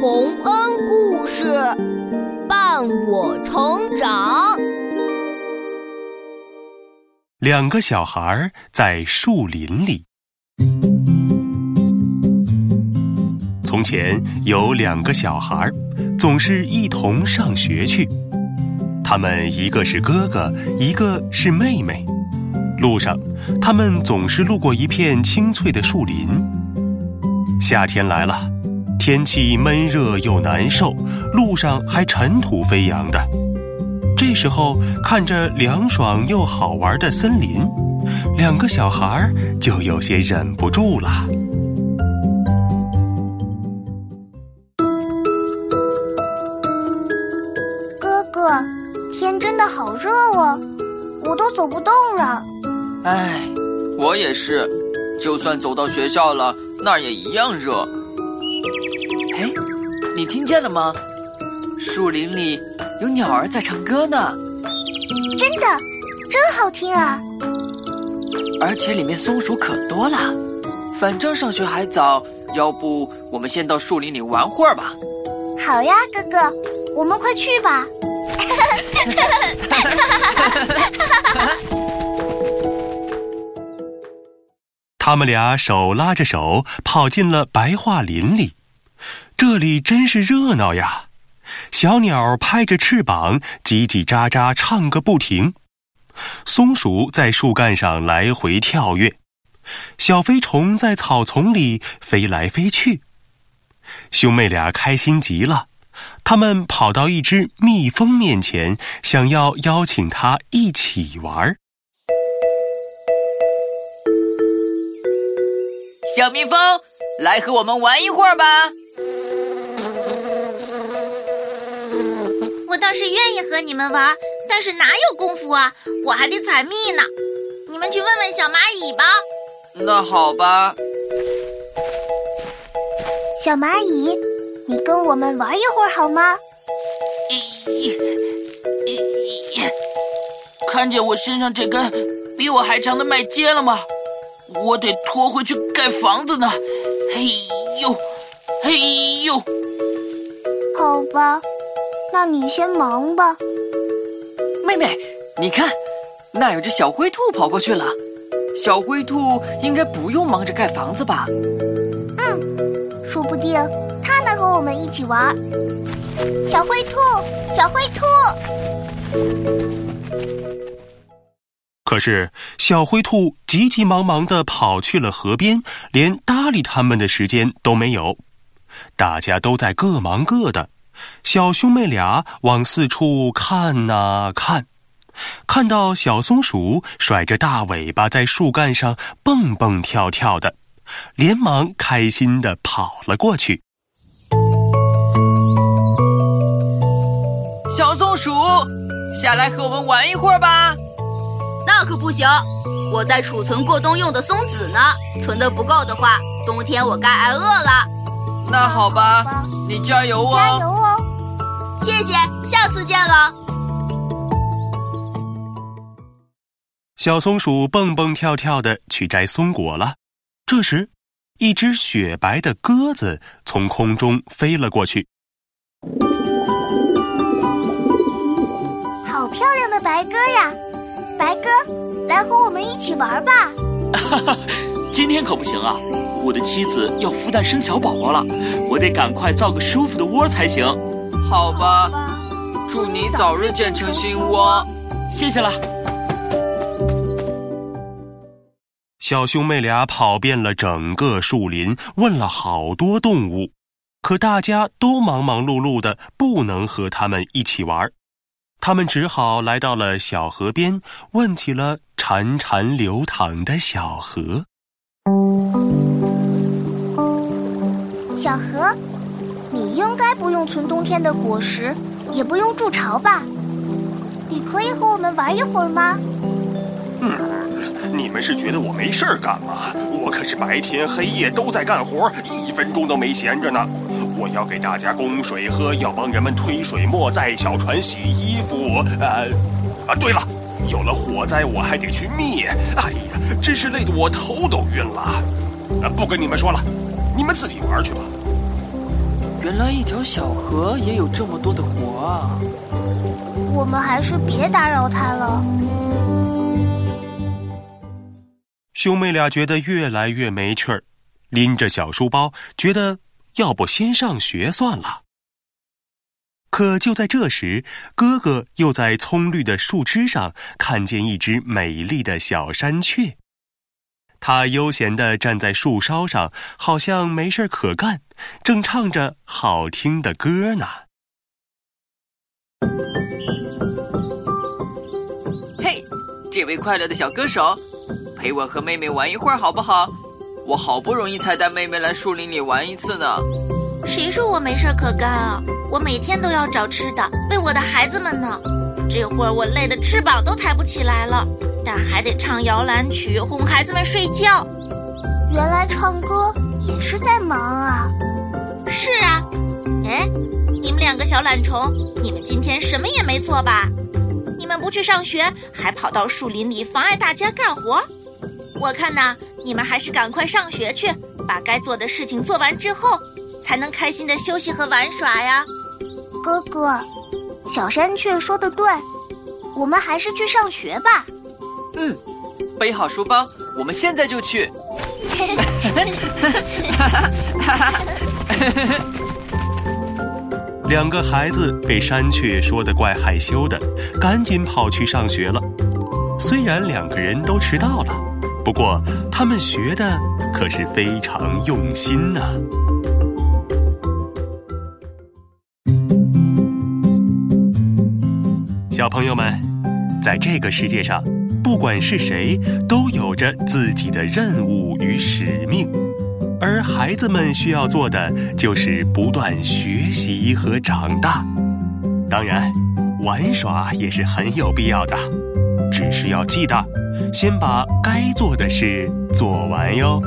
洪恩故事伴我成长。两个小孩在树林里。从前有两个小孩，总是一同上学去。他们一个是哥哥，一个是妹妹。路上，他们总是路过一片青翠的树林。夏天来了，天气闷热又难受，路上还尘土飞扬的。这时候，看着凉爽又好玩的森林，两个小孩就有些忍不住了。哥哥，天真的好热哦，我都走不动了。唉，我也是，就算走到学校了，那儿也一样热。哎，你听见了吗？树林里。有鸟儿在唱歌呢，真的，真好听啊！而且里面松鼠可多了。反正上学还早，要不我们先到树林里玩会儿吧？好呀，哥哥，我们快去吧！他们俩手拉着手跑进了白桦林里，这里真是热闹呀！小鸟拍着翅膀，叽叽喳喳唱个不停；松鼠在树干上来回跳跃，小飞虫在草丛里飞来飞去。兄妹俩开心极了，他们跑到一只蜜蜂面前，想要邀请它一起玩。小蜜蜂，来和我们玩一会儿吧。倒是愿意和你们玩，但是哪有功夫啊？我还得采蜜呢。你们去问问小蚂蚁吧。那好吧。小蚂蚁，你跟我们玩一会儿好吗？咦咦！看见我身上这根比我还长的麦秸了吗？我得拖回去盖房子呢。嘿呦，嘿呦。好吧。那你先忙吧，妹妹，你看，那有只小灰兔跑过去了。小灰兔应该不用忙着盖房子吧？嗯，说不定它能和我们一起玩。小灰兔，小灰兔。可是小灰兔急急忙忙的跑去了河边，连搭理他们的时间都没有。大家都在各忙各的。小兄妹俩往四处看呐看，看到小松鼠甩着大尾巴在树干上蹦蹦跳跳的，连忙开心的跑了过去。小松鼠，下来和我们玩一会儿吧。那可不行，我在储存过冬用的松子呢，存的不够的话，冬天我该挨饿了。那好吧，你加油哦！加油哦！谢谢，下次见了。小松鼠蹦蹦跳跳的去摘松果了。这时，一只雪白的鸽子从空中飞了过去。好漂亮的白鸽呀！白鸽，来和我们一起玩吧。哈哈，今天可不行啊！我的妻子要孵蛋生小宝宝了，我得赶快造个舒服的窝才行。好吧，祝你早日建成新窝，谢谢了。小兄妹俩跑遍了整个树林，问了好多动物，可大家都忙忙碌碌的，不能和他们一起玩。他们只好来到了小河边，问起了潺潺流淌的小河。应该不用存冬天的果实，也不用筑巢吧？你可以和我们玩一会儿吗？嗯，你们是觉得我没事儿干吗？我可是白天黑夜都在干活，一分钟都没闲着呢。我要给大家供水喝，要帮人们推水磨载小船、洗衣服。呃，啊，对了，有了火灾我还得去灭。哎呀，真是累得我头都晕了。不跟你们说了。你们自己玩去吧。原来一条小河也有这么多的活啊！我们还是别打扰它了。兄妹俩觉得越来越没趣儿，拎着小书包，觉得要不先上学算了。可就在这时，哥哥又在葱绿的树枝上看见一只美丽的小山雀。它悠闲地站在树梢上，好像没事可干，正唱着好听的歌呢。嘿，这位快乐的小歌手，陪我和妹妹玩一会儿好不好？我好不容易才带妹妹来树林里玩一次呢。谁说我没事可干啊？我每天都要找吃的，喂我的孩子们呢。这会儿我累得翅膀都抬不起来了。但还得唱摇篮曲哄孩子们睡觉。原来唱歌也是在忙啊！是啊，哎，你们两个小懒虫，你们今天什么也没做吧？你们不去上学，还跑到树林里妨碍大家干活？我看呐，你们还是赶快上学去，把该做的事情做完之后，才能开心的休息和玩耍呀。哥哥，小山雀说的对，我们还是去上学吧。嗯，背好书包，我们现在就去。两个孩子被山雀说的怪害羞的，赶紧跑去上学了。虽然两个人都迟到了，不过他们学的可是非常用心呐。小朋友们，在这个世界上。不管是谁，都有着自己的任务与使命，而孩子们需要做的就是不断学习和长大。当然，玩耍也是很有必要的，只是要记得，先把该做的事做完哟。